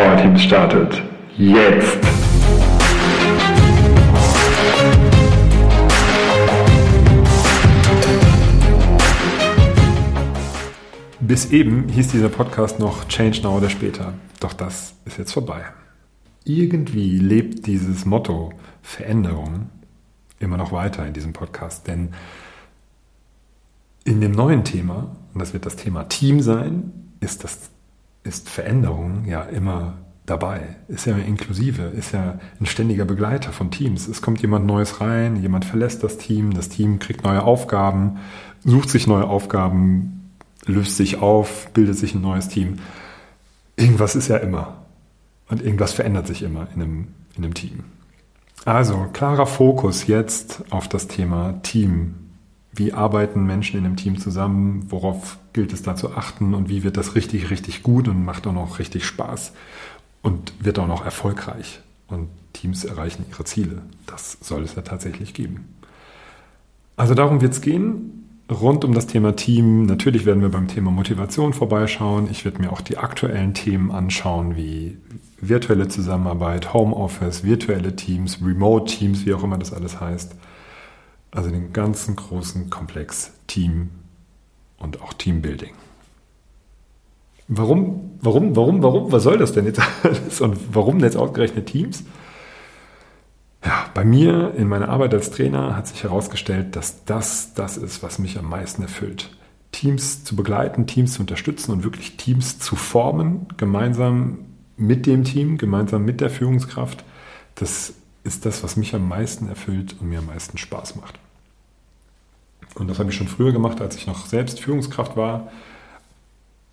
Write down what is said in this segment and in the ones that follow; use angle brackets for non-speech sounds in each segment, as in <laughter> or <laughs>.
Power Teams startet. Jetzt! Bis eben hieß dieser Podcast noch Change Now oder später. Doch das ist jetzt vorbei. Irgendwie lebt dieses Motto Veränderung immer noch weiter in diesem Podcast, denn in dem neuen Thema, und das wird das Thema Team sein, ist, das, ist Veränderung ja immer dabei, ist ja inklusive, ist ja ein ständiger Begleiter von Teams. Es kommt jemand Neues rein, jemand verlässt das Team, das Team kriegt neue Aufgaben, sucht sich neue Aufgaben, löst sich auf, bildet sich ein neues Team. Irgendwas ist ja immer. Und irgendwas verändert sich immer in einem, in einem Team. Also klarer Fokus jetzt auf das Thema Team, wie arbeiten Menschen in einem Team zusammen, worauf gilt es da zu achten und wie wird das richtig, richtig gut und macht auch noch richtig Spaß und wird auch noch erfolgreich und Teams erreichen ihre Ziele. Das soll es ja tatsächlich geben. Also darum wird es gehen, rund um das Thema Team. Natürlich werden wir beim Thema Motivation vorbeischauen. Ich werde mir auch die aktuellen Themen anschauen, wie virtuelle Zusammenarbeit, Homeoffice, virtuelle Teams, Remote Teams, wie auch immer das alles heißt. Also den ganzen großen Komplex Team und auch Teambuilding. Warum, warum, warum, warum, was soll das denn jetzt alles und warum jetzt ausgerechnet Teams? Ja, bei mir in meiner Arbeit als Trainer hat sich herausgestellt, dass das das ist, was mich am meisten erfüllt. Teams zu begleiten, Teams zu unterstützen und wirklich Teams zu formen, gemeinsam mit dem Team, gemeinsam mit der Führungskraft. Das ist das, was mich am meisten erfüllt und mir am meisten Spaß macht. Und das habe ich schon früher gemacht, als ich noch selbst Führungskraft war.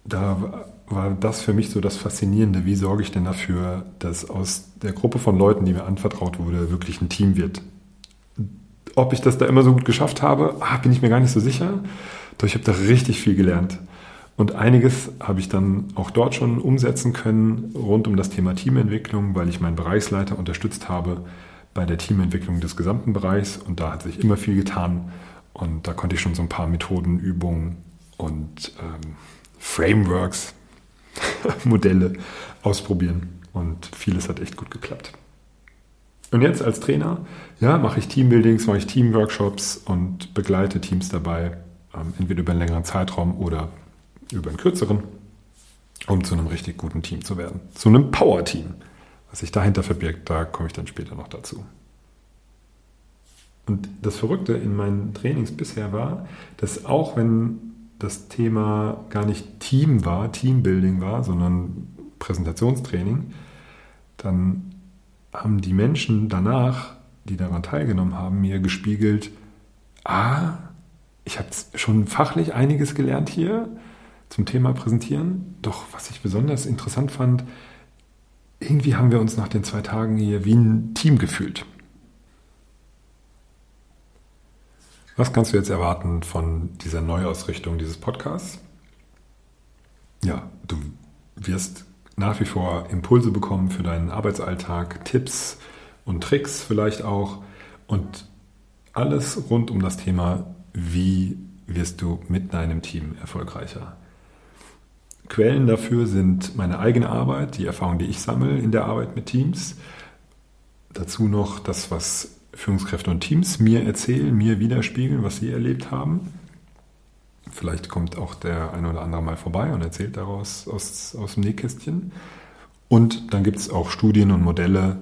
Da war das für mich so das Faszinierende. Wie sorge ich denn dafür, dass aus der Gruppe von Leuten, die mir anvertraut wurde, wirklich ein Team wird? Ob ich das da immer so gut geschafft habe, ah, bin ich mir gar nicht so sicher. Doch ich habe da richtig viel gelernt. Und einiges habe ich dann auch dort schon umsetzen können rund um das Thema Teamentwicklung, weil ich meinen Bereichsleiter unterstützt habe bei der Teamentwicklung des gesamten Bereichs. Und da hat sich immer viel getan. Und da konnte ich schon so ein paar Methoden, Übungen und ähm, Frameworks, <laughs> Modelle ausprobieren. Und vieles hat echt gut geklappt. Und jetzt als Trainer, ja, mache ich Teambuildings, mache ich Teamworkshops und begleite Teams dabei, ähm, entweder über einen längeren Zeitraum oder über einen kürzeren, um zu einem richtig guten Team zu werden. Zu einem Power-Team. Was sich dahinter verbirgt, da komme ich dann später noch dazu. Und das Verrückte in meinen Trainings bisher war, dass auch wenn das Thema gar nicht Team war, Teambuilding war, sondern Präsentationstraining, dann haben die Menschen danach, die daran teilgenommen haben, mir gespiegelt, ah, ich habe schon fachlich einiges gelernt hier, zum Thema Präsentieren. Doch was ich besonders interessant fand, irgendwie haben wir uns nach den zwei Tagen hier wie ein Team gefühlt. Was kannst du jetzt erwarten von dieser Neuausrichtung dieses Podcasts? Ja, du wirst nach wie vor Impulse bekommen für deinen Arbeitsalltag, Tipps und Tricks vielleicht auch und alles rund um das Thema, wie wirst du mit deinem Team erfolgreicher. Quellen dafür sind meine eigene Arbeit, die Erfahrung, die ich sammle in der Arbeit mit Teams. Dazu noch das, was Führungskräfte und Teams mir erzählen, mir widerspiegeln, was sie erlebt haben. Vielleicht kommt auch der eine oder andere mal vorbei und erzählt daraus aus, aus dem Nähkästchen. Und dann gibt es auch Studien und Modelle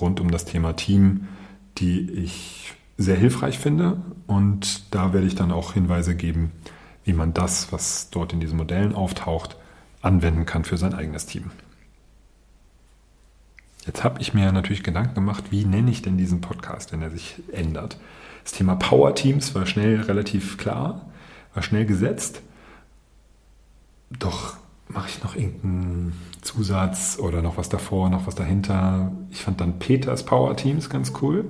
rund um das Thema Team, die ich sehr hilfreich finde. Und da werde ich dann auch Hinweise geben, wie man das, was dort in diesen Modellen auftaucht, anwenden kann für sein eigenes Team. Jetzt habe ich mir natürlich Gedanken gemacht, wie nenne ich denn diesen Podcast, wenn er sich ändert. Das Thema Power Teams war schnell relativ klar, war schnell gesetzt. Doch mache ich noch irgendeinen Zusatz oder noch was davor, noch was dahinter. Ich fand dann Peters Power Teams ganz cool.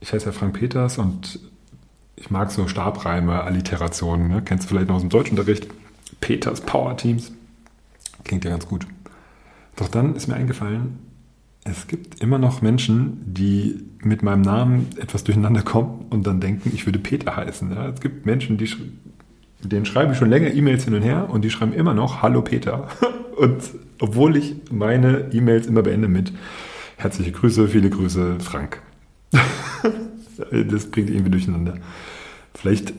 Ich heiße ja Frank Peters und ich mag so Stabreime, Alliterationen. Ne? Kennst du vielleicht noch aus dem Deutschunterricht? Peters Power Teams. Klingt ja ganz gut. Doch dann ist mir eingefallen, es gibt immer noch Menschen, die mit meinem Namen etwas durcheinander kommen und dann denken, ich würde Peter heißen. Ja, es gibt Menschen, die denen schreibe ich schon länger E-Mails hin und her und die schreiben immer noch Hallo Peter. <laughs> Und Obwohl ich meine E-Mails immer beende mit herzliche Grüße, viele Grüße, Frank. <laughs> das bringt irgendwie durcheinander. Vielleicht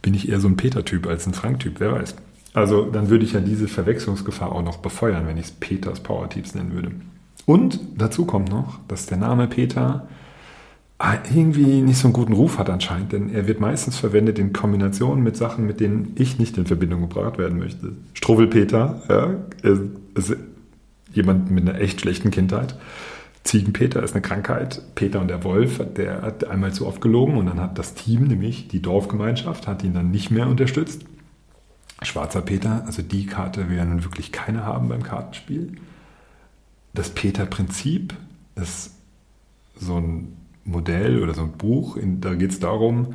bin ich eher so ein Peter-Typ als ein Frank-Typ, wer weiß. Also dann würde ich ja diese Verwechslungsgefahr auch noch befeuern, wenn ich es Peters Power Teams nennen würde. Und dazu kommt noch, dass der Name Peter Ah, irgendwie nicht so einen guten Ruf hat anscheinend, denn er wird meistens verwendet in Kombination mit Sachen, mit denen ich nicht in Verbindung gebracht werden möchte. Struwwelpeter, ja, ist jemand mit einer echt schlechten Kindheit. Ziegenpeter ist eine Krankheit. Peter und der Wolf, der hat einmal zu oft gelogen und dann hat das Team, nämlich die Dorfgemeinschaft, hat ihn dann nicht mehr unterstützt. Schwarzer Peter, also die Karte will ja nun wirklich keiner haben beim Kartenspiel. Das Peter-Prinzip ist so ein Modell oder so ein Buch, in, da geht es darum,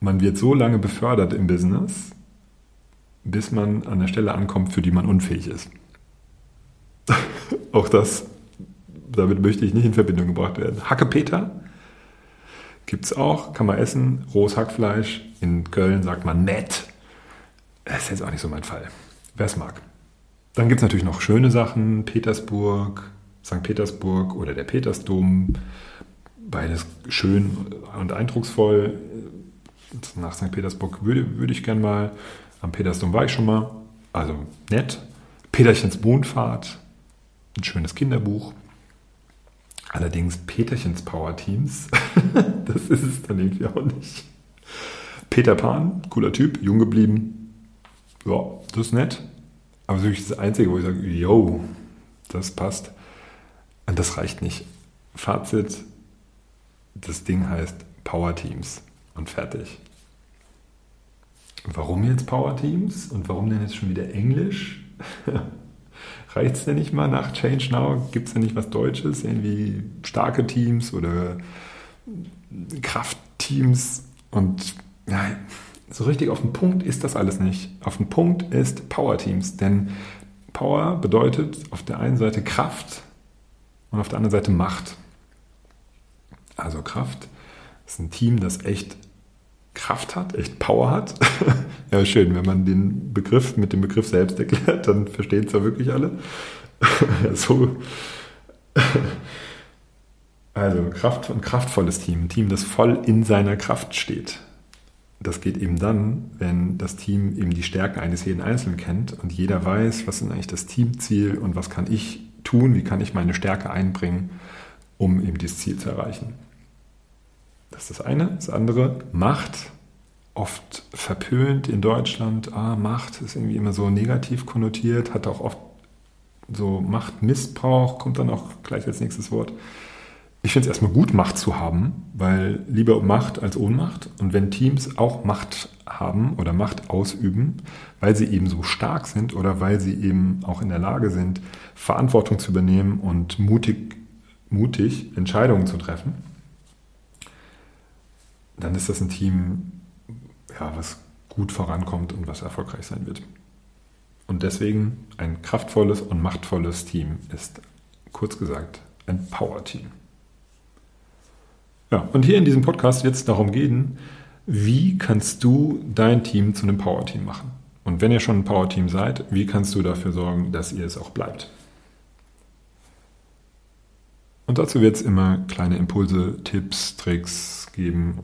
man wird so lange befördert im Business, bis man an der Stelle ankommt, für die man unfähig ist. <laughs> Auch das, damit möchte ich nicht in Verbindung gebracht werden. Hackepeter gibt es auch, kann man essen, rohes Hackfleisch. In Köln sagt man nett. Das ist jetzt auch nicht so mein Fall. Wer es mag. Dann gibt es natürlich noch schöne Sachen, Petersburg, St. Petersburg oder der Petersdom beides schön und eindrucksvoll. Nach St. Petersburg würde, würde ich gern mal. Am Petersdom war ich schon mal. Also nett. Peterchens Mondfahrt. Ein schönes Kinderbuch. Allerdings Peterchens Power Teams. <laughs> das ist es dann irgendwie auch nicht. Peter Pan, cooler Typ, jung geblieben. Ja, das ist nett. Aber das ist wirklich das Einzige, wo ich sage, yo, das passt. Und das reicht nicht. Fazit, das Ding heißt Power Teams und fertig. Warum jetzt Power Teams und warum denn jetzt schon wieder Englisch? <laughs> Reicht es denn nicht mal nach Change Now? Gibt es denn nicht was Deutsches? Irgendwie starke Teams oder Kraftteams? Und ja, so richtig auf den Punkt ist das alles nicht. Auf den Punkt ist Power Teams. Denn Power bedeutet auf der einen Seite Kraft und auf der anderen Seite Macht. Also Kraft ist ein Team, das echt Kraft hat, echt Power hat. <laughs> ja, schön, wenn man den Begriff mit dem Begriff selbst erklärt, dann verstehen es ja wirklich alle. <laughs> so. Also Kraft und kraftvolles Team, ein Team, das voll in seiner Kraft steht. Das geht eben dann, wenn das Team eben die Stärken eines jeden Einzelnen kennt und jeder weiß, was ist eigentlich das Teamziel und was kann ich tun, wie kann ich meine Stärke einbringen, um eben dieses Ziel zu erreichen. Das ist das eine. Das andere, Macht. Oft verpönt in Deutschland. Ah, Macht ist irgendwie immer so negativ konnotiert, hat auch oft so Machtmissbrauch, kommt dann auch gleich als nächstes Wort. Ich finde es erstmal gut, Macht zu haben, weil lieber Macht als Ohnmacht. Und wenn Teams auch Macht haben oder Macht ausüben, weil sie eben so stark sind oder weil sie eben auch in der Lage sind, Verantwortung zu übernehmen und mutig, mutig Entscheidungen zu treffen, dann ist das ein Team, ja, was gut vorankommt und was erfolgreich sein wird. Und deswegen ein kraftvolles und machtvolles Team ist, kurz gesagt, ein Power-Team. Ja, und hier in diesem Podcast wird es darum gehen, wie kannst du dein Team zu einem Power-Team machen? Und wenn ihr schon ein Power-Team seid, wie kannst du dafür sorgen, dass ihr es auch bleibt? Und dazu wird es immer kleine Impulse, Tipps, Tricks geben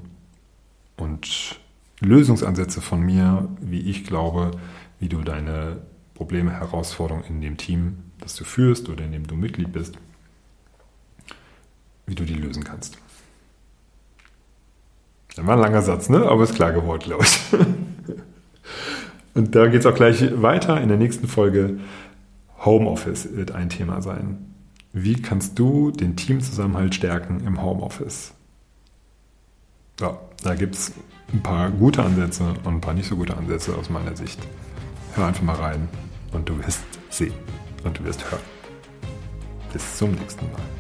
und Lösungsansätze von mir, wie ich glaube, wie du deine Probleme, Herausforderungen in dem Team, das du führst oder in dem du Mitglied bist, wie du die lösen kannst. Das war ein langer Satz, ne? aber ist klar geworden, glaube ich. <laughs> Und da geht es auch gleich weiter. In der nächsten Folge Homeoffice wird ein Thema sein. Wie kannst du den Teamzusammenhalt stärken im Homeoffice? Ja, da gibt es ein paar gute Ansätze und ein paar nicht so gute Ansätze aus meiner Sicht. Hör einfach mal rein und du wirst sehen und du wirst hören. Bis zum nächsten Mal.